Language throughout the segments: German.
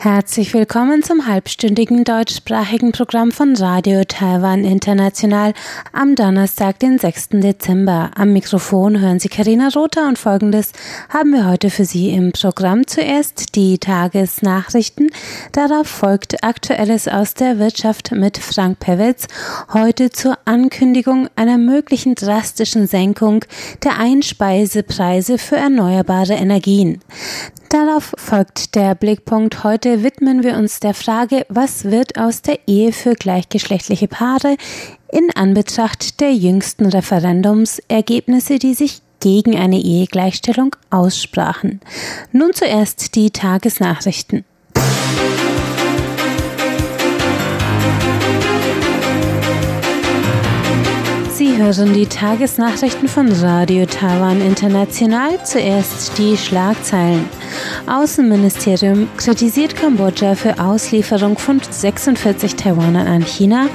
Herzlich willkommen zum halbstündigen deutschsprachigen Programm von Radio Taiwan International am Donnerstag, den 6. Dezember. Am Mikrofon hören Sie Karina Rother und folgendes haben wir heute für Sie im Programm. Zuerst die Tagesnachrichten. Darauf folgt Aktuelles aus der Wirtschaft mit Frank Pewitz. Heute zur Ankündigung einer möglichen drastischen Senkung der Einspeisepreise für erneuerbare Energien. Darauf folgt der Blickpunkt. Heute widmen wir uns der Frage, was wird aus der Ehe für gleichgeschlechtliche Paare in Anbetracht der jüngsten Referendumsergebnisse, die sich gegen eine Ehegleichstellung aussprachen. Nun zuerst die Tagesnachrichten. Hören die Tagesnachrichten von Radio Taiwan International. Zuerst die Schlagzeilen. Außenministerium kritisiert Kambodscha für Auslieferung von 46 Taiwanern an China.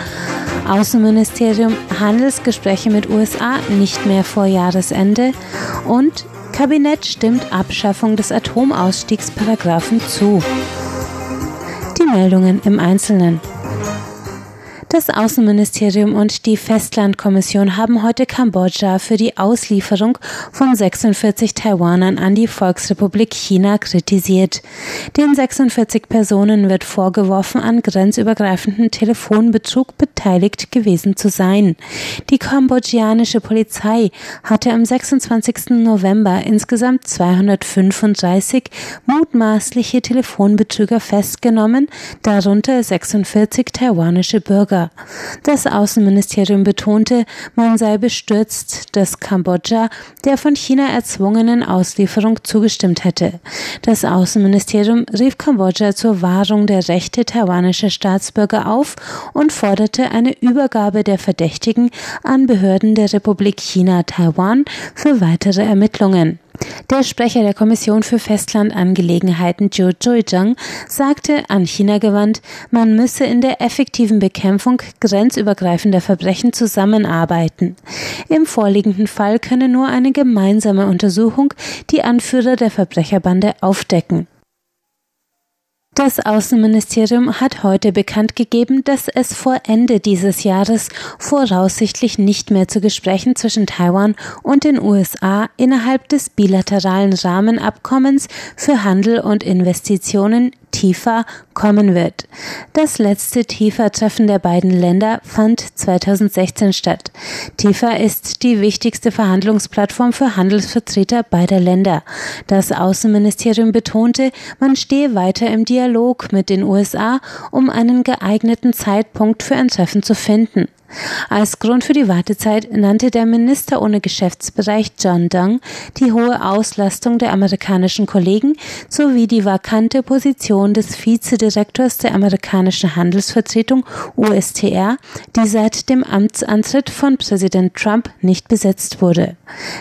Außenministerium Handelsgespräche mit USA nicht mehr vor Jahresende. Und Kabinett stimmt Abschaffung des Atomausstiegsparagraphen zu. Die Meldungen im Einzelnen. Das Außenministerium und die Festlandkommission haben heute Kambodscha für die Auslieferung von 46 Taiwanern an die Volksrepublik China kritisiert. Den 46 Personen wird vorgeworfen, an grenzübergreifenden Telefonbetrug beteiligt gewesen zu sein. Die kambodschanische Polizei hatte am 26. November insgesamt 235 mutmaßliche Telefonbetrüger festgenommen, darunter 46 taiwanische Bürger. Das Außenministerium betonte, man sei bestürzt, dass Kambodscha der von China erzwungenen Auslieferung zugestimmt hätte. Das Außenministerium rief Kambodscha zur Wahrung der Rechte taiwanischer Staatsbürger auf und forderte eine Übergabe der Verdächtigen an Behörden der Republik China Taiwan für weitere Ermittlungen. Der Sprecher der Kommission für Festlandangelegenheiten Zhou Zhuizheng sagte an China gewandt, man müsse in der effektiven Bekämpfung grenzübergreifender Verbrechen zusammenarbeiten. Im vorliegenden Fall könne nur eine gemeinsame Untersuchung die Anführer der Verbrecherbande aufdecken. Das Außenministerium hat heute bekannt gegeben, dass es vor Ende dieses Jahres voraussichtlich nicht mehr zu Gesprächen zwischen Taiwan und den USA innerhalb des bilateralen Rahmenabkommens für Handel und Investitionen TIFA kommen wird. Das letzte TIFA-Treffen der beiden Länder fand 2016 statt. TIFA ist die wichtigste Verhandlungsplattform für Handelsvertreter beider Länder. Das Außenministerium betonte, man stehe weiter im Dialog mit den USA, um einen geeigneten Zeitpunkt für ein Treffen zu finden. Als Grund für die Wartezeit nannte der Minister ohne Geschäftsbereich John Dung die hohe Auslastung der amerikanischen Kollegen sowie die vakante Position des Vizedirektors der amerikanischen Handelsvertretung USTR, die seit dem Amtsantritt von Präsident Trump nicht besetzt wurde.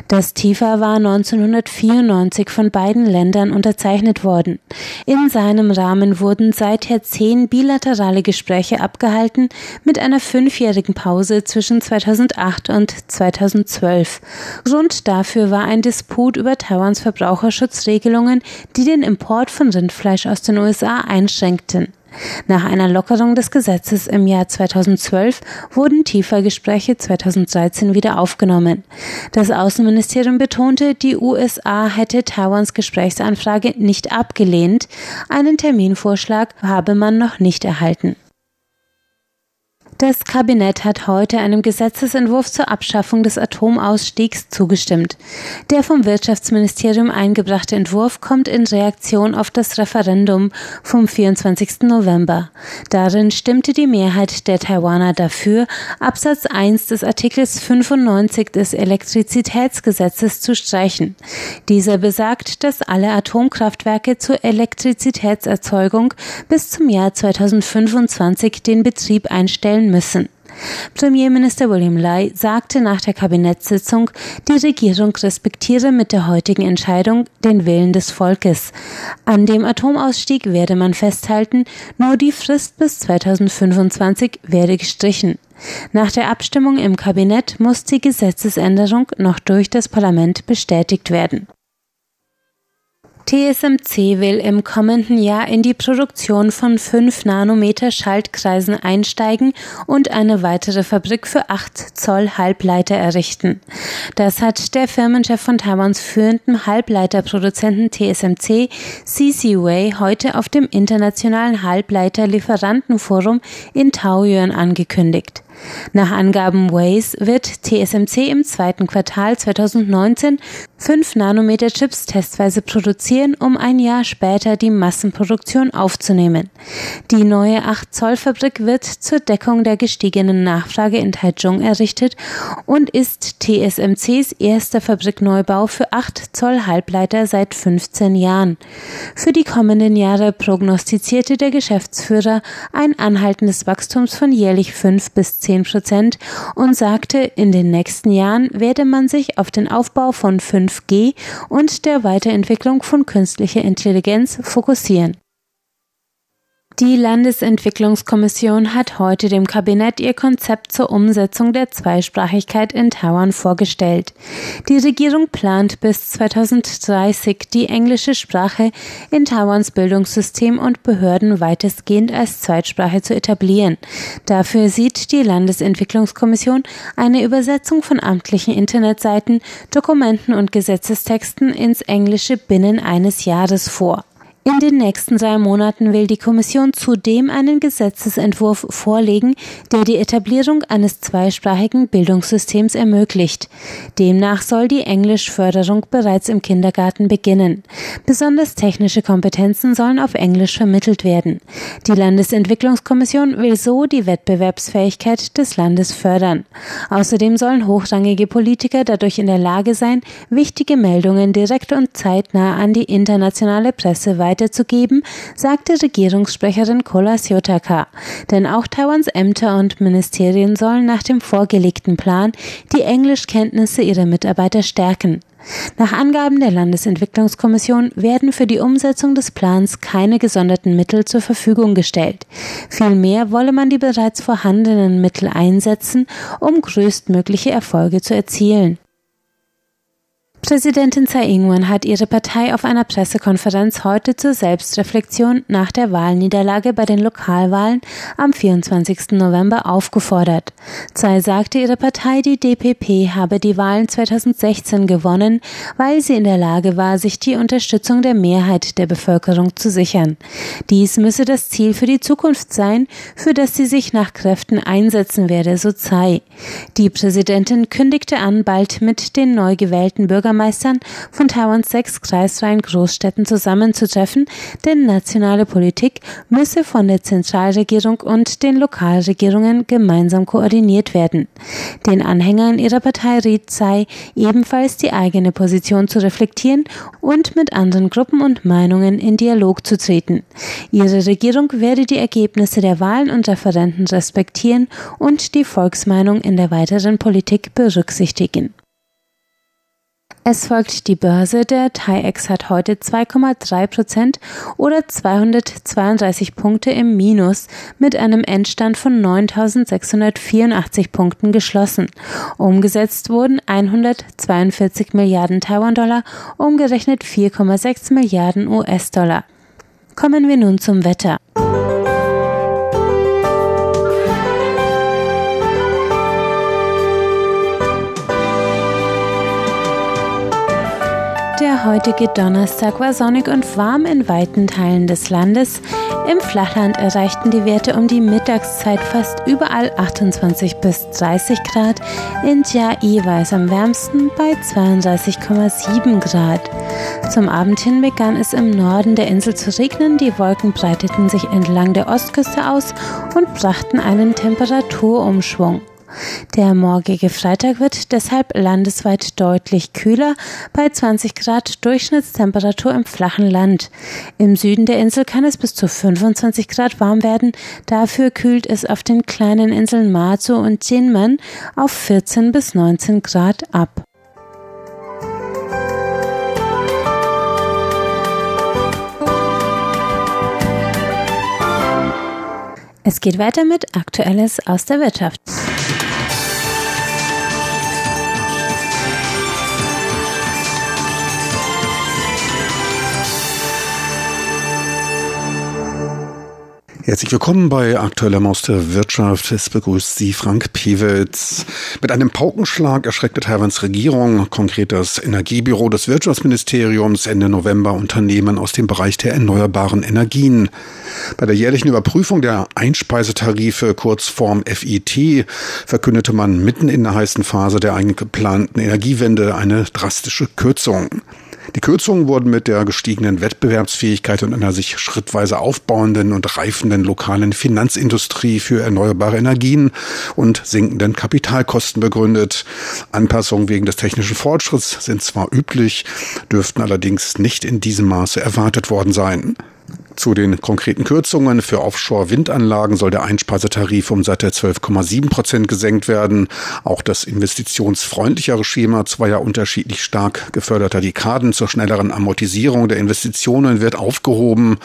Das TIFA war 1994 von beiden Ländern unterzeichnet worden. In seinem Rahmen wurden seither zehn bilaterale Gespräche abgehalten mit einer fünfjährigen Pause zwischen 2008 und 2012. Grund dafür war ein Disput über Taiwans Verbraucherschutzregelungen, die den Import von Rindfleisch aus den USA einschränkten. Nach einer Lockerung des Gesetzes im Jahr 2012 wurden TIFA-Gespräche 2013 wieder aufgenommen. Das Außenministerium betonte, die USA hätte Taiwans Gesprächsanfrage nicht abgelehnt. Einen Terminvorschlag habe man noch nicht erhalten. Das Kabinett hat heute einem Gesetzesentwurf zur Abschaffung des Atomausstiegs zugestimmt. Der vom Wirtschaftsministerium eingebrachte Entwurf kommt in Reaktion auf das Referendum vom 24. November. Darin stimmte die Mehrheit der Taiwaner dafür, Absatz 1 des Artikels 95 des Elektrizitätsgesetzes zu streichen. Dieser besagt, dass alle Atomkraftwerke zur Elektrizitätserzeugung bis zum Jahr 2025 den Betrieb einstellen müssen. Premierminister William Lai sagte nach der Kabinettssitzung, die Regierung respektiere mit der heutigen Entscheidung den Willen des Volkes. An dem Atomausstieg werde man festhalten, nur die Frist bis 2025 werde gestrichen. Nach der Abstimmung im Kabinett muss die Gesetzesänderung noch durch das Parlament bestätigt werden. TSMC will im kommenden Jahr in die Produktion von 5 Nanometer Schaltkreisen einsteigen und eine weitere Fabrik für 8 Zoll Halbleiter errichten. Das hat der Firmenchef von Taiwans führenden Halbleiterproduzenten TSMC, CC Wei, heute auf dem internationalen Halbleiterlieferantenforum in Taoyuan angekündigt. Nach Angaben Waze wird TSMC im zweiten Quartal 2019 5 Nanometer Chips testweise produzieren, um ein Jahr später die Massenproduktion aufzunehmen. Die neue 8 Zoll Fabrik wird zur Deckung der gestiegenen Nachfrage in Taichung errichtet und ist TSMCs erster Fabrikneubau für 8 Zoll Halbleiter seit 15 Jahren. Für die kommenden Jahre prognostizierte der Geschäftsführer ein anhaltendes Wachstums von jährlich 5 bis 10 Prozent und sagte, in den nächsten Jahren werde man sich auf den Aufbau von 5G und der Weiterentwicklung von künstlicher Intelligenz fokussieren. Die Landesentwicklungskommission hat heute dem Kabinett ihr Konzept zur Umsetzung der Zweisprachigkeit in Taiwan vorgestellt. Die Regierung plant bis 2030 die englische Sprache in Taiwans Bildungssystem und Behörden weitestgehend als Zweitsprache zu etablieren. Dafür sieht die Landesentwicklungskommission eine Übersetzung von amtlichen Internetseiten, Dokumenten und Gesetzestexten ins Englische binnen eines Jahres vor. In den nächsten drei Monaten will die Kommission zudem einen Gesetzesentwurf vorlegen, der die Etablierung eines zweisprachigen Bildungssystems ermöglicht. Demnach soll die Englischförderung bereits im Kindergarten beginnen. Besonders technische Kompetenzen sollen auf Englisch vermittelt werden. Die Landesentwicklungskommission will so die Wettbewerbsfähigkeit des Landes fördern. Außerdem sollen hochrangige Politiker dadurch in der Lage sein, wichtige Meldungen direkt und zeitnah an die internationale Presse weiter weiterzugeben, sagte Regierungssprecherin Kola Siotaka. Denn auch Taiwans Ämter und Ministerien sollen nach dem vorgelegten Plan die Englischkenntnisse ihrer Mitarbeiter stärken. Nach Angaben der Landesentwicklungskommission werden für die Umsetzung des Plans keine gesonderten Mittel zur Verfügung gestellt. Vielmehr wolle man die bereits vorhandenen Mittel einsetzen, um größtmögliche Erfolge zu erzielen. Präsidentin Tsai Ing-wen hat ihre Partei auf einer Pressekonferenz heute zur Selbstreflexion nach der Wahlniederlage bei den Lokalwahlen am 24. November aufgefordert. Tsai sagte, ihre Partei, die DPP, habe die Wahlen 2016 gewonnen, weil sie in der Lage war, sich die Unterstützung der Mehrheit der Bevölkerung zu sichern. Dies müsse das Ziel für die Zukunft sein, für das sie sich nach Kräften einsetzen werde, so Tsai. Die Präsidentin kündigte an, bald mit den neu gewählten Bürgermeistern Bürgermeistern von Taiwans sechs kreisfreien Großstädten zusammenzutreffen, denn nationale Politik müsse von der Zentralregierung und den Lokalregierungen gemeinsam koordiniert werden. Den Anhängern ihrer Partei riet sei, ebenfalls die eigene Position zu reflektieren und mit anderen Gruppen und Meinungen in Dialog zu treten. Ihre Regierung werde die Ergebnisse der Wahlen und Referenten respektieren und die Volksmeinung in der weiteren Politik berücksichtigen. Es folgt die Börse. Der TAIEX hat heute 2,3 Prozent oder 232 Punkte im Minus mit einem Endstand von 9.684 Punkten geschlossen. Umgesetzt wurden 142 Milliarden Taiwan-Dollar, umgerechnet 4,6 Milliarden US-Dollar. Kommen wir nun zum Wetter. Der heutige Donnerstag war sonnig und warm in weiten Teilen des Landes. Im Flachland erreichten die Werte um die Mittagszeit fast überall 28 bis 30 Grad. In Chiayi war es am wärmsten bei 32,7 Grad. Zum Abend hin begann es im Norden der Insel zu regnen. Die Wolken breiteten sich entlang der Ostküste aus und brachten einen Temperaturumschwung. Der morgige Freitag wird deshalb landesweit deutlich kühler bei 20 Grad Durchschnittstemperatur im flachen Land. Im Süden der Insel kann es bis zu 25 Grad warm werden. Dafür kühlt es auf den kleinen Inseln Mazu und Jinmen auf 14 bis 19 Grad ab. Es geht weiter mit Aktuelles aus der Wirtschaft. Herzlich willkommen bei Aktueller Maus der Wirtschaft. Es begrüßt Sie Frank Pewitz. Mit einem Paukenschlag erschreckte Taiwans Regierung, konkret das Energiebüro des Wirtschaftsministeriums, Ende November Unternehmen aus dem Bereich der erneuerbaren Energien. Bei der jährlichen Überprüfung der Einspeisetarife, Kurzform FIT, verkündete man mitten in der heißen Phase der eingeplanten Energiewende eine drastische Kürzung. Die Kürzungen wurden mit der gestiegenen Wettbewerbsfähigkeit und einer sich schrittweise aufbauenden und reifenden lokalen Finanzindustrie für erneuerbare Energien und sinkenden Kapitalkosten begründet. Anpassungen wegen des technischen Fortschritts sind zwar üblich, dürften allerdings nicht in diesem Maße erwartet worden sein. Zu den konkreten Kürzungen für Offshore-Windanlagen soll der Einspeisetarif um satte 12,7 Prozent gesenkt werden. Auch das investitionsfreundlichere Schema zweier unterschiedlich stark geförderter Dekaden zur schnelleren Amortisierung der Investitionen wird aufgehoben.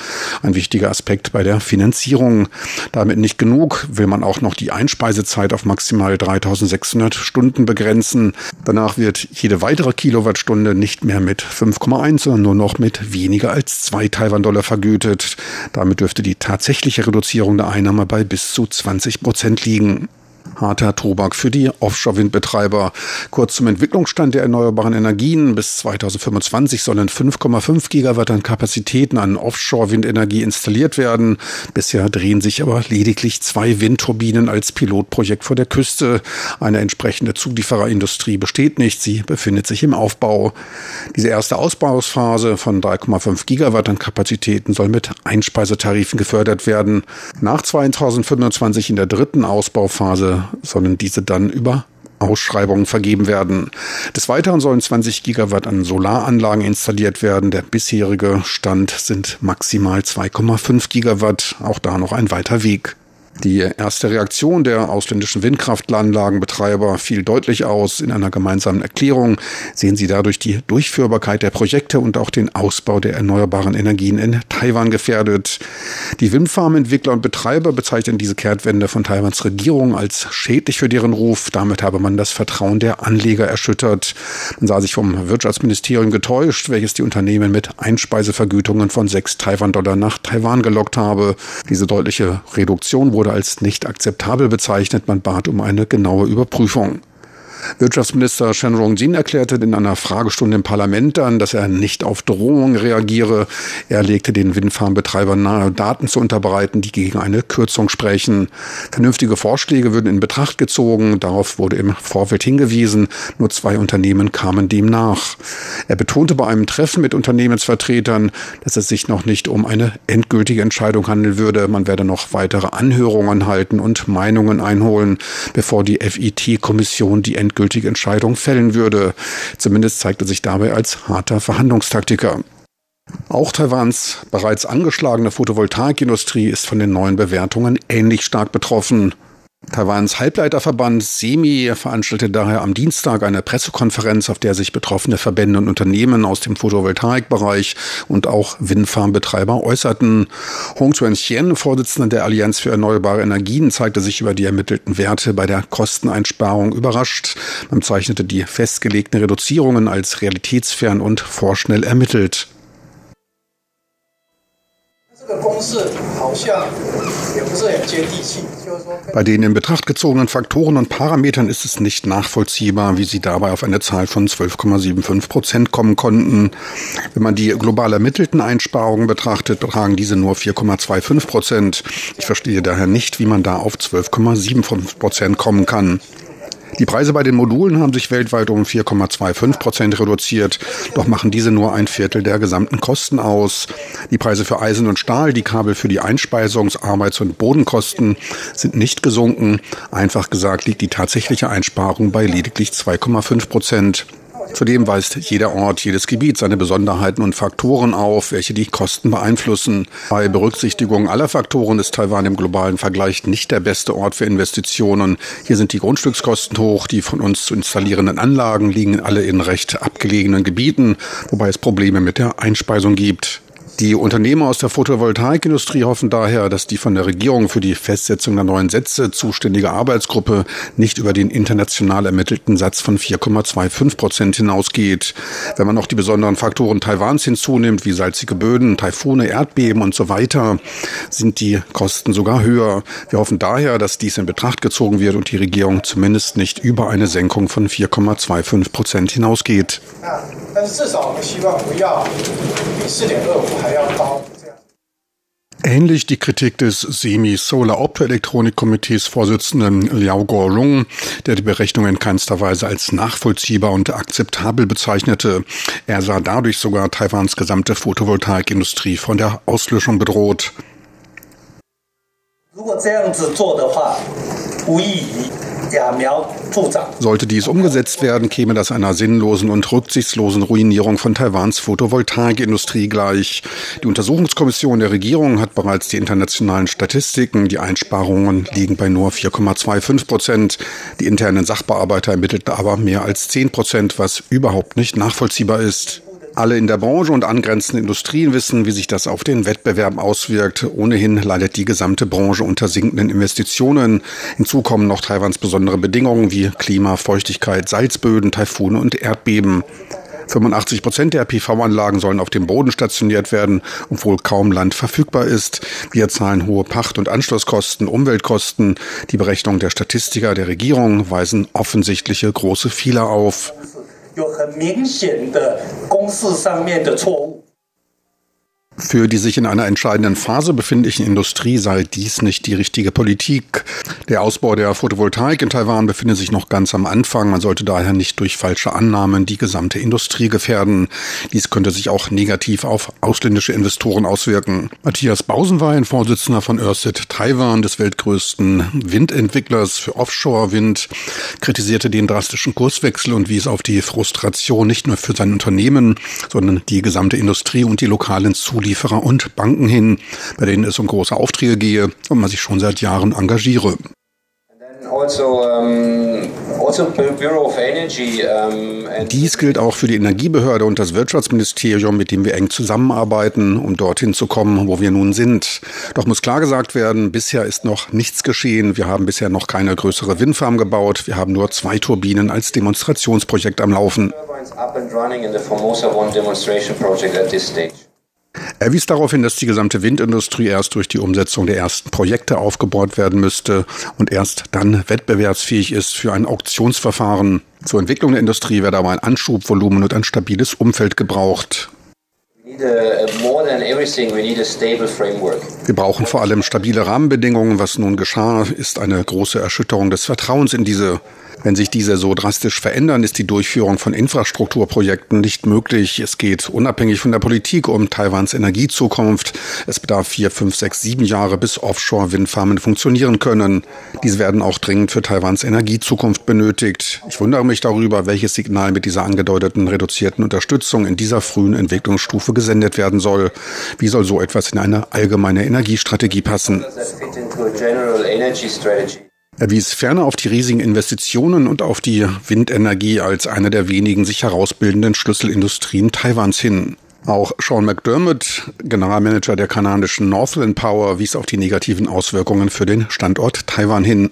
Ein wichtiger Aspekt bei der Finanzierung. Damit nicht genug, will man auch noch die Einspeisezeit auf maximal 3600 Stunden begrenzen. Danach wird jede weitere Kilowattstunde nicht mehr mit 5,1, sondern nur noch mit weniger als zwei Taiwan-Dollar vergütet damit dürfte die tatsächliche Reduzierung der Einnahme bei bis zu 20 Prozent liegen harter Tobak für die Offshore-Windbetreiber. Kurz zum Entwicklungsstand der erneuerbaren Energien. Bis 2025 sollen 5,5 Gigawatt an Kapazitäten an Offshore-Windenergie installiert werden. Bisher drehen sich aber lediglich zwei Windturbinen als Pilotprojekt vor der Küste. Eine entsprechende Zuliefererindustrie besteht nicht. Sie befindet sich im Aufbau. Diese erste Ausbauphase von 3,5 Gigawatt an Kapazitäten soll mit Einspeisetarifen gefördert werden. Nach 2025 in der dritten Ausbauphase sollen diese dann über Ausschreibungen vergeben werden. Des Weiteren sollen 20 Gigawatt an Solaranlagen installiert werden. Der bisherige Stand sind maximal 2,5 Gigawatt. Auch da noch ein weiter Weg. Die erste Reaktion der ausländischen Windkraftanlagenbetreiber fiel deutlich aus. In einer gemeinsamen Erklärung sehen sie dadurch die Durchführbarkeit der Projekte und auch den Ausbau der erneuerbaren Energien in Taiwan gefährdet. Die Windfarmentwickler und Betreiber bezeichnen diese Kehrtwende von Taiwans Regierung als schädlich für deren Ruf. Damit habe man das Vertrauen der Anleger erschüttert. Man sah sich vom Wirtschaftsministerium getäuscht, welches die Unternehmen mit Einspeisevergütungen von 6 Taiwan-Dollar nach Taiwan gelockt habe. Diese deutliche Reduktion wurde wurde als nicht akzeptabel bezeichnet. Man bat um eine genaue Überprüfung. Wirtschaftsminister Shen Rong-jin erklärte in einer Fragestunde im Parlament dann, dass er nicht auf Drohungen reagiere. Er legte den Windfarmbetreibern nahe, Daten zu unterbreiten, die gegen eine Kürzung sprechen. Vernünftige Vorschläge würden in Betracht gezogen. Darauf wurde im Vorfeld hingewiesen. Nur zwei Unternehmen kamen dem nach. Er betonte bei einem Treffen mit Unternehmensvertretern, dass es sich noch nicht um eine endgültige Entscheidung handeln würde. Man werde noch weitere Anhörungen halten und Meinungen einholen, bevor die FIT-Kommission die endgültige Entscheidung fällen würde. Zumindest zeigte sich dabei als harter Verhandlungstaktiker. Auch Taiwans bereits angeschlagene Photovoltaikindustrie ist von den neuen Bewertungen ähnlich stark betroffen. Taiwans Halbleiterverband SEMI veranstaltete daher am Dienstag eine Pressekonferenz, auf der sich betroffene Verbände und Unternehmen aus dem Photovoltaikbereich und auch Windfarmbetreiber äußerten. Hong Chuan-Chien, Vorsitzender der Allianz für erneuerbare Energien, zeigte sich über die ermittelten Werte bei der Kosteneinsparung überrascht. Man zeichnete die festgelegten Reduzierungen als realitätsfern und vorschnell ermittelt. Bei den in Betracht gezogenen Faktoren und Parametern ist es nicht nachvollziehbar, wie sie dabei auf eine Zahl von 12,75 Prozent kommen konnten. Wenn man die global ermittelten Einsparungen betrachtet, betragen diese nur 4,25 Prozent. Ich verstehe daher nicht, wie man da auf 12,75 Prozent kommen kann. Die Preise bei den Modulen haben sich weltweit um 4,25 Prozent reduziert, doch machen diese nur ein Viertel der gesamten Kosten aus. Die Preise für Eisen und Stahl, die Kabel für die Einspeisungs-, Arbeits- und Bodenkosten sind nicht gesunken. Einfach gesagt liegt die tatsächliche Einsparung bei lediglich 2,5 Prozent. Zudem weist jeder Ort, jedes Gebiet seine Besonderheiten und Faktoren auf, welche die Kosten beeinflussen. Bei Berücksichtigung aller Faktoren ist Taiwan im globalen Vergleich nicht der beste Ort für Investitionen. Hier sind die Grundstückskosten hoch, die von uns zu installierenden Anlagen liegen alle in recht abgelegenen Gebieten, wobei es Probleme mit der Einspeisung gibt. Die Unternehmer aus der Photovoltaikindustrie hoffen daher, dass die von der Regierung für die Festsetzung der neuen Sätze zuständige Arbeitsgruppe nicht über den international ermittelten Satz von 4,25 Prozent hinausgeht. Wenn man noch die besonderen Faktoren Taiwans hinzunimmt, wie salzige Böden, Taifune, Erdbeben und so weiter, sind die Kosten sogar höher. Wir hoffen daher, dass dies in Betracht gezogen wird und die Regierung zumindest nicht über eine Senkung von 4,25 Prozent hinausgeht. 但 Ähnlich die Kritik des Semi-Solar-Optoelektronik-Komitees-Vorsitzenden Liao Guorong, der die Berechnung in keinster Weise als nachvollziehbar und akzeptabel bezeichnete. Er sah dadurch sogar Taiwans gesamte Photovoltaikindustrie von der Auslöschung bedroht. Wenn man das so macht, sollte dies umgesetzt werden, käme das einer sinnlosen und rücksichtslosen Ruinierung von Taiwans Photovoltaikindustrie gleich. Die Untersuchungskommission der Regierung hat bereits die internationalen Statistiken. Die Einsparungen liegen bei nur 4,25 Prozent. Die internen Sachbearbeiter ermittelten aber mehr als 10 Prozent, was überhaupt nicht nachvollziehbar ist. Alle in der Branche und angrenzenden Industrien wissen, wie sich das auf den Wettbewerb auswirkt. Ohnehin leidet die gesamte Branche unter sinkenden Investitionen. Hinzu kommen noch Taiwans besondere Bedingungen wie Klima, Feuchtigkeit, Salzböden, Taifune und Erdbeben. 85 Prozent der PV-Anlagen sollen auf dem Boden stationiert werden, obwohl kaum Land verfügbar ist. Wir zahlen hohe Pacht- und Anschlusskosten, Umweltkosten. Die Berechnungen der Statistiker der Regierung weisen offensichtliche große Fehler auf. 有很明显的公式上面的错误。Für die sich in einer entscheidenden Phase befindliche Industrie sei dies nicht die richtige Politik. Der Ausbau der Photovoltaik in Taiwan befindet sich noch ganz am Anfang. Man sollte daher nicht durch falsche Annahmen die gesamte Industrie gefährden. Dies könnte sich auch negativ auf ausländische Investoren auswirken. Matthias Bausenwein, Vorsitzender von Ørsted Taiwan, des weltgrößten Windentwicklers für Offshore-Wind, kritisierte den drastischen Kurswechsel und wies auf die Frustration nicht nur für sein Unternehmen, sondern die gesamte Industrie und die lokalen Zulieferer Zulieferer und Banken hin, bei denen es um große Aufträge gehe und man sich schon seit Jahren engagiere. Also, also Dies gilt auch für die Energiebehörde und das Wirtschaftsministerium, mit dem wir eng zusammenarbeiten, um dorthin zu kommen, wo wir nun sind. Doch muss klar gesagt werden, bisher ist noch nichts geschehen. Wir haben bisher noch keine größere Windfarm gebaut. Wir haben nur zwei Turbinen als Demonstrationsprojekt am Laufen. Er wies darauf hin, dass die gesamte Windindustrie erst durch die Umsetzung der ersten Projekte aufgebaut werden müsste und erst dann wettbewerbsfähig ist für ein Auktionsverfahren. Zur Entwicklung der Industrie werde aber ein Anschubvolumen und ein stabiles Umfeld gebraucht. Wir brauchen vor allem stabile Rahmenbedingungen. Was nun geschah, ist eine große Erschütterung des Vertrauens in diese wenn sich diese so drastisch verändern, ist die Durchführung von Infrastrukturprojekten nicht möglich. Es geht unabhängig von der Politik um Taiwans Energiezukunft. Es bedarf vier, fünf, sechs, sieben Jahre, bis Offshore-Windfarmen funktionieren können. Diese werden auch dringend für Taiwans Energiezukunft benötigt. Ich wundere mich darüber, welches Signal mit dieser angedeuteten reduzierten Unterstützung in dieser frühen Entwicklungsstufe gesendet werden soll. Wie soll so etwas in eine allgemeine Energiestrategie passen? Er wies ferner auf die riesigen Investitionen und auf die Windenergie als eine der wenigen sich herausbildenden Schlüsselindustrien Taiwans hin. Auch Sean McDermott, Generalmanager der kanadischen Northland Power, wies auf die negativen Auswirkungen für den Standort Taiwan hin.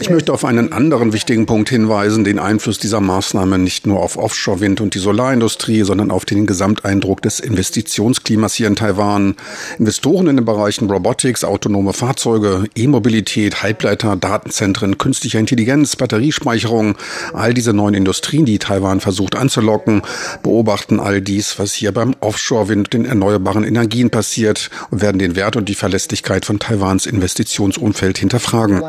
Ich möchte auf einen anderen wichtigen Punkt hinweisen, den Einfluss dieser Maßnahme nicht nur auf Offshore-Wind und die Solarindustrie, sondern auf den Gesamteindruck des Investitionsklimas hier in Taiwan. Investoren in den Bereichen Robotics, autonome Fahrzeuge, E-Mobilität, Halbleiter, Datenzentren, künstliche Intelligenz, Batteriespeicherung, all diese neuen Industrien, die Taiwan versucht anzulocken, beobachten all dies, was hier beim Offshore-Wind, den erneuerbaren Energien passiert und werden den Wert und die Verlässlichkeit von Taiwans Investitionen Investitionsumfeld hinterfragen.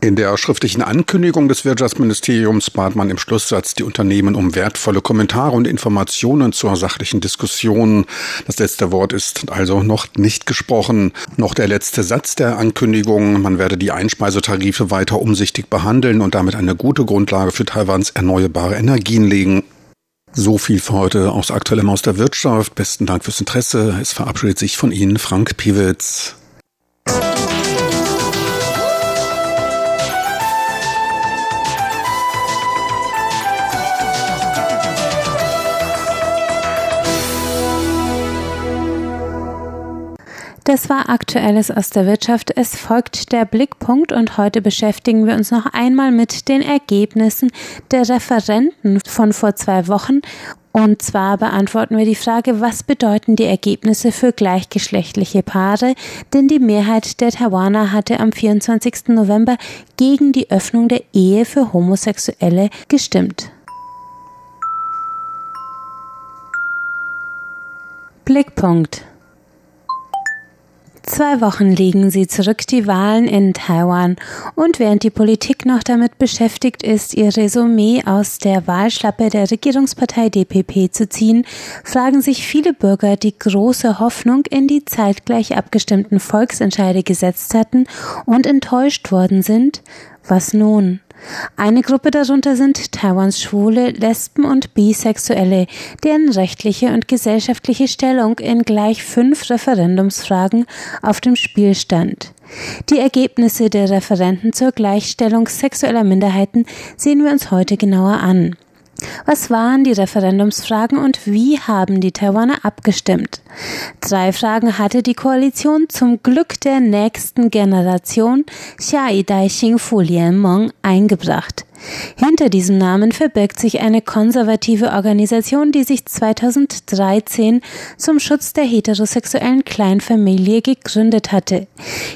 In der schriftlichen Ankündigung des Wirtschaftsministeriums bat man im Schlusssatz die Unternehmen um wertvolle Kommentare und Informationen zur sachlichen Diskussion. Das letzte Wort ist also noch nicht gesprochen. Noch der letzte Satz der Ankündigung, man werde die Einspeisetarife weiter umsichtig behandeln und damit eine gute Grundlage für Taiwans erneuerbare Energien legen. So viel für heute aus Aktuellem aus der Wirtschaft. Besten Dank fürs Interesse. Es verabschiedet sich von Ihnen Frank Piewitz. Das war Aktuelles aus der Wirtschaft. Es folgt der Blickpunkt und heute beschäftigen wir uns noch einmal mit den Ergebnissen der Referenten von vor zwei Wochen. Und zwar beantworten wir die Frage, was bedeuten die Ergebnisse für gleichgeschlechtliche Paare? Denn die Mehrheit der Taiwaner hatte am 24. November gegen die Öffnung der Ehe für Homosexuelle gestimmt. Blickpunkt Zwei Wochen liegen sie zurück, die Wahlen in Taiwan. Und während die Politik noch damit beschäftigt ist, ihr Resümee aus der Wahlschlappe der Regierungspartei DPP zu ziehen, fragen sich viele Bürger, die große Hoffnung in die zeitgleich abgestimmten Volksentscheide gesetzt hatten und enttäuscht worden sind, was nun? Eine Gruppe darunter sind Taiwans Schwule, Lesben und Bisexuelle, deren rechtliche und gesellschaftliche Stellung in gleich fünf Referendumsfragen auf dem Spiel stand. Die Ergebnisse der Referenten zur Gleichstellung sexueller Minderheiten sehen wir uns heute genauer an. Was waren die Referendumsfragen und wie haben die Taiwaner abgestimmt? Drei Fragen hatte die Koalition zum Glück der nächsten Generation Xia Dai Xingfu Lianmeng eingebracht. Hinter diesem Namen verbirgt sich eine konservative Organisation, die sich 2013 zum Schutz der heterosexuellen Kleinfamilie gegründet hatte.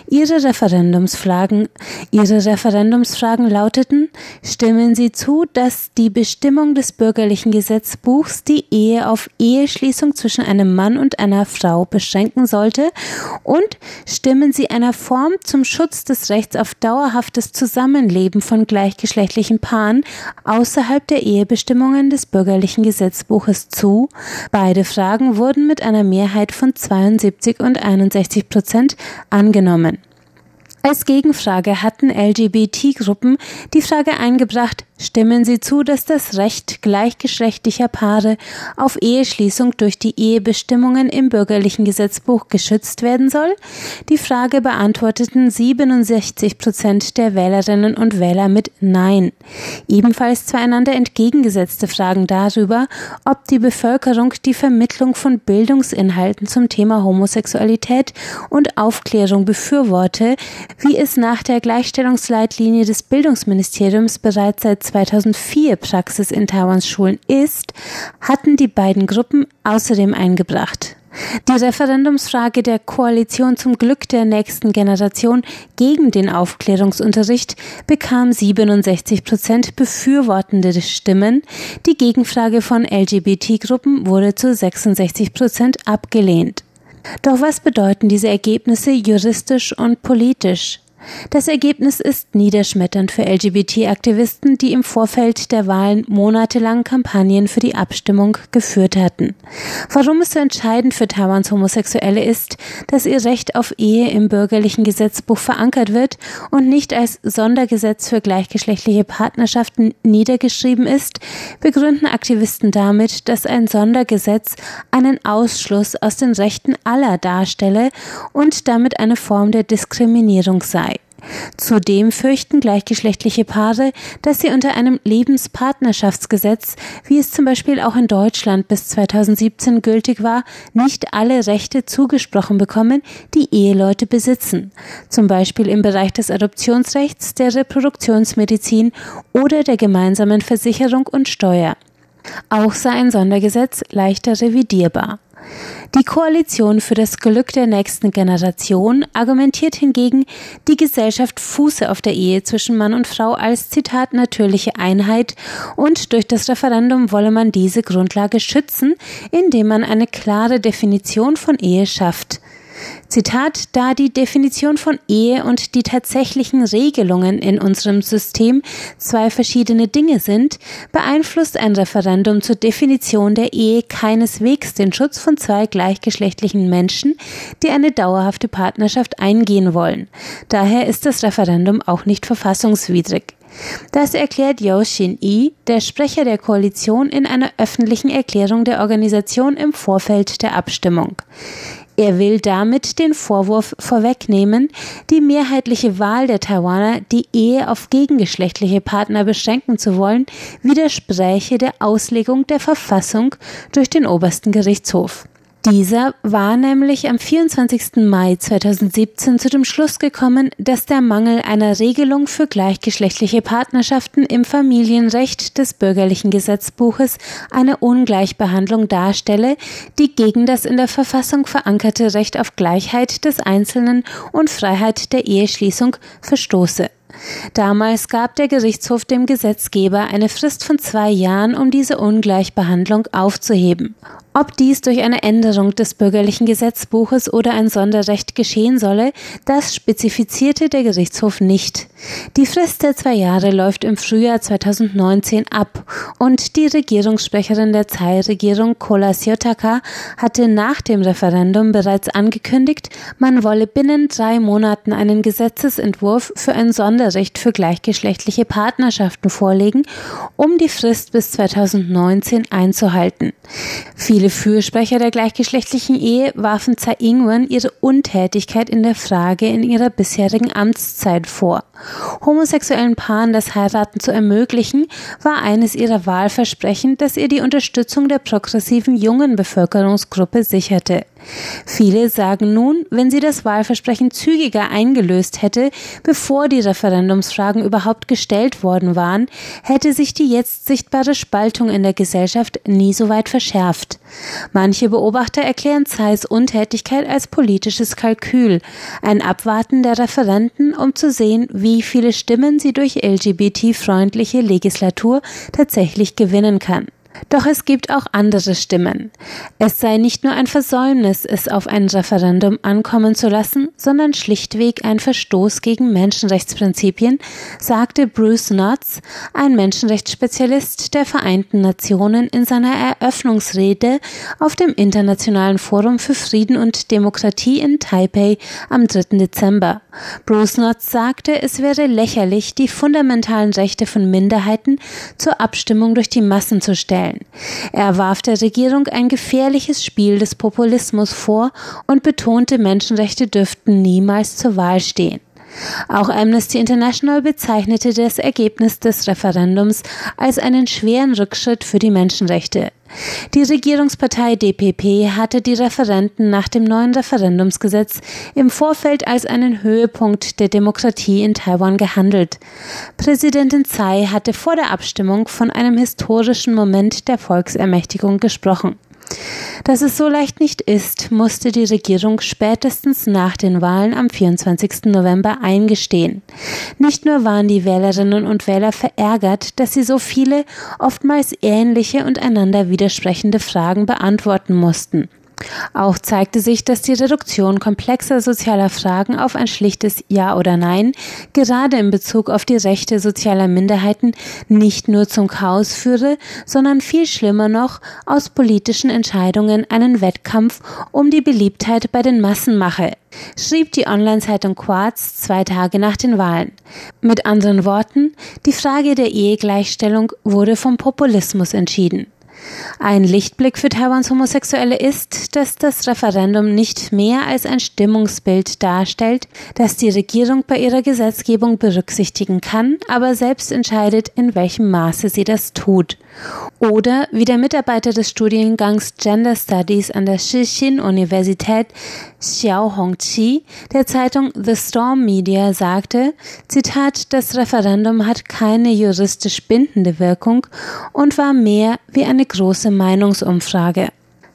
Ihre Referendumsfragen, ihre Referendumsfragen lauteten, stimmen Sie zu, dass die Bestimmung des bürgerlichen Gesetzbuchs die Ehe auf Eheschließung zwischen einem Mann und einer Frau beschränken sollte und stimmen Sie einer Form zum Schutz des Rechts auf dauerhaftes Zusammenleben von gleichgeschlechtlichen gleichen Paaren außerhalb der Ehebestimmungen des bürgerlichen Gesetzbuches zu. Beide Fragen wurden mit einer Mehrheit von 72 und 61 Prozent angenommen. Als Gegenfrage hatten LGBT-Gruppen die Frage eingebracht, stimmen Sie zu, dass das Recht gleichgeschlechtlicher Paare auf Eheschließung durch die Ehebestimmungen im bürgerlichen Gesetzbuch geschützt werden soll? Die Frage beantworteten 67 Prozent der Wählerinnen und Wähler mit Nein. Ebenfalls zwei einander entgegengesetzte Fragen darüber, ob die Bevölkerung die Vermittlung von Bildungsinhalten zum Thema Homosexualität und Aufklärung befürworte, wie es nach der Gleichstellungsleitlinie des Bildungsministeriums bereits seit 2004 Praxis in Taiwans Schulen ist, hatten die beiden Gruppen außerdem eingebracht. Die Referendumsfrage der Koalition zum Glück der nächsten Generation gegen den Aufklärungsunterricht bekam 67 Prozent befürwortende Stimmen. Die Gegenfrage von LGBT-Gruppen wurde zu 66 Prozent abgelehnt. Doch was bedeuten diese Ergebnisse juristisch und politisch? Das Ergebnis ist niederschmetternd für LGBT-Aktivisten, die im Vorfeld der Wahlen monatelang Kampagnen für die Abstimmung geführt hatten. Warum es so entscheidend für Taiwans Homosexuelle ist, dass ihr Recht auf Ehe im bürgerlichen Gesetzbuch verankert wird und nicht als Sondergesetz für gleichgeschlechtliche Partnerschaften niedergeschrieben ist, begründen Aktivisten damit, dass ein Sondergesetz einen Ausschluss aus den Rechten aller darstelle und damit eine Form der Diskriminierung sei. Zudem fürchten gleichgeschlechtliche Paare, dass sie unter einem Lebenspartnerschaftsgesetz, wie es zum Beispiel auch in Deutschland bis 2017 gültig war, nicht alle Rechte zugesprochen bekommen, die Eheleute besitzen, zum Beispiel im Bereich des Adoptionsrechts, der Reproduktionsmedizin oder der gemeinsamen Versicherung und Steuer. Auch sei ein Sondergesetz leichter revidierbar. Die Koalition für das Glück der nächsten Generation argumentiert hingegen, die Gesellschaft fuße auf der Ehe zwischen Mann und Frau als Zitat natürliche Einheit und durch das Referendum wolle man diese Grundlage schützen, indem man eine klare Definition von Ehe schafft. Zitat, da die Definition von Ehe und die tatsächlichen Regelungen in unserem System zwei verschiedene Dinge sind, beeinflusst ein Referendum zur Definition der Ehe keineswegs den Schutz von zwei gleichgeschlechtlichen Menschen, die eine dauerhafte Partnerschaft eingehen wollen. Daher ist das Referendum auch nicht verfassungswidrig. Das erklärt Yao Xin-i, der Sprecher der Koalition, in einer öffentlichen Erklärung der Organisation im Vorfeld der Abstimmung. Er will damit den Vorwurf vorwegnehmen, die mehrheitliche Wahl der Taiwaner, die Ehe auf gegengeschlechtliche Partner beschränken zu wollen, widerspräche der Auslegung der Verfassung durch den obersten Gerichtshof. Dieser war nämlich am 24. Mai 2017 zu dem Schluss gekommen, dass der Mangel einer Regelung für gleichgeschlechtliche Partnerschaften im Familienrecht des bürgerlichen Gesetzbuches eine Ungleichbehandlung darstelle, die gegen das in der Verfassung verankerte Recht auf Gleichheit des Einzelnen und Freiheit der Eheschließung verstoße. Damals gab der Gerichtshof dem Gesetzgeber eine Frist von zwei Jahren, um diese Ungleichbehandlung aufzuheben. Ob dies durch eine Änderung des bürgerlichen Gesetzbuches oder ein Sonderrecht geschehen solle, das spezifizierte der Gerichtshof nicht. Die Frist der zwei Jahre läuft im Frühjahr 2019 ab und die Regierungssprecherin der Tsai-Regierung Kola Siotaka hatte nach dem Referendum bereits angekündigt, man wolle binnen drei Monaten einen Gesetzesentwurf für ein Sonderrecht für gleichgeschlechtliche Partnerschaften vorlegen, um die Frist bis 2019 einzuhalten. Viele Viele Fürsprecher der gleichgeschlechtlichen Ehe warfen Tsai Ing-wen ihre Untätigkeit in der Frage in ihrer bisherigen Amtszeit vor. Homosexuellen Paaren das Heiraten zu ermöglichen, war eines ihrer Wahlversprechen, das ihr die Unterstützung der progressiven jungen Bevölkerungsgruppe sicherte. Viele sagen nun, wenn sie das Wahlversprechen zügiger eingelöst hätte, bevor die Referendumsfragen überhaupt gestellt worden waren, hätte sich die jetzt sichtbare Spaltung in der Gesellschaft nie so weit verschärft. Manche Beobachter erklären Zeiss Untätigkeit als politisches Kalkül, ein Abwarten der Referenten, um zu sehen, wie viele Stimmen sie durch LGBT-freundliche Legislatur tatsächlich gewinnen kann. Doch es gibt auch andere Stimmen. Es sei nicht nur ein Versäumnis, es auf ein Referendum ankommen zu lassen, sondern schlichtweg ein Verstoß gegen Menschenrechtsprinzipien, sagte Bruce Knotts, ein Menschenrechtsspezialist der Vereinten Nationen in seiner Eröffnungsrede auf dem Internationalen Forum für Frieden und Demokratie in Taipei am 3. Dezember. Bruce Knotts sagte, es wäre lächerlich, die fundamentalen Rechte von Minderheiten zur Abstimmung durch die Massen zu stellen stellen. Er warf der Regierung ein gefährliches Spiel des Populismus vor und betonte, Menschenrechte dürften niemals zur Wahl stehen. Auch Amnesty International bezeichnete das Ergebnis des Referendums als einen schweren Rückschritt für die Menschenrechte. Die Regierungspartei DPP hatte die Referenten nach dem neuen Referendumsgesetz im Vorfeld als einen Höhepunkt der Demokratie in Taiwan gehandelt. Präsidentin Tsai hatte vor der Abstimmung von einem historischen Moment der Volksermächtigung gesprochen. Dass es so leicht nicht ist, musste die Regierung spätestens nach den Wahlen am 24. November eingestehen. Nicht nur waren die Wählerinnen und Wähler verärgert, dass sie so viele, oftmals ähnliche und einander widersprechende Fragen beantworten mussten. Auch zeigte sich, dass die Reduktion komplexer sozialer Fragen auf ein schlichtes Ja oder Nein gerade in Bezug auf die Rechte sozialer Minderheiten nicht nur zum Chaos führe, sondern viel schlimmer noch aus politischen Entscheidungen einen Wettkampf um die Beliebtheit bei den Massen mache, schrieb die Online-Zeitung Quartz zwei Tage nach den Wahlen. Mit anderen Worten, die Frage der Ehegleichstellung wurde vom Populismus entschieden. Ein Lichtblick für Taiwans Homosexuelle ist, dass das Referendum nicht mehr als ein Stimmungsbild darstellt, das die Regierung bei ihrer Gesetzgebung berücksichtigen kann, aber selbst entscheidet, in welchem Maße sie das tut. Oder wie der Mitarbeiter des Studiengangs Gender Studies an der Shixin-Universität Xiao Hongqi der Zeitung The Storm Media sagte, Zitat, das Referendum hat keine juristisch bindende Wirkung und war mehr wie eine große Meinungsumfrage.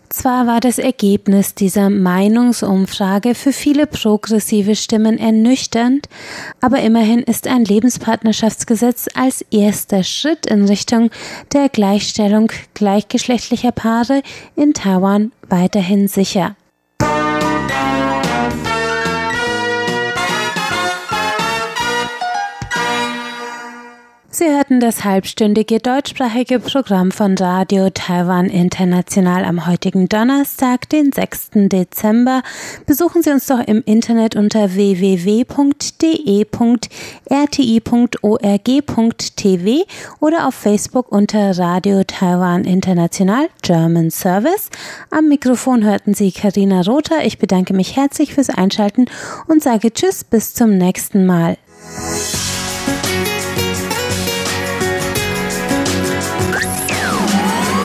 Zwar war das Ergebnis dieser Meinungsumfrage für viele progressive Stimmen ernüchternd, aber immerhin ist ein Lebenspartnerschaftsgesetz als erster Schritt in Richtung der Gleichstellung gleichgeschlechtlicher Paare in Taiwan weiterhin sicher. Sie hörten das halbstündige deutschsprachige Programm von Radio Taiwan International am heutigen Donnerstag, den 6. Dezember. Besuchen Sie uns doch im Internet unter www.de.rti.org.tv oder auf Facebook unter Radio Taiwan International German Service. Am Mikrofon hörten Sie Karina Rother. Ich bedanke mich herzlich fürs Einschalten und sage Tschüss bis zum nächsten Mal.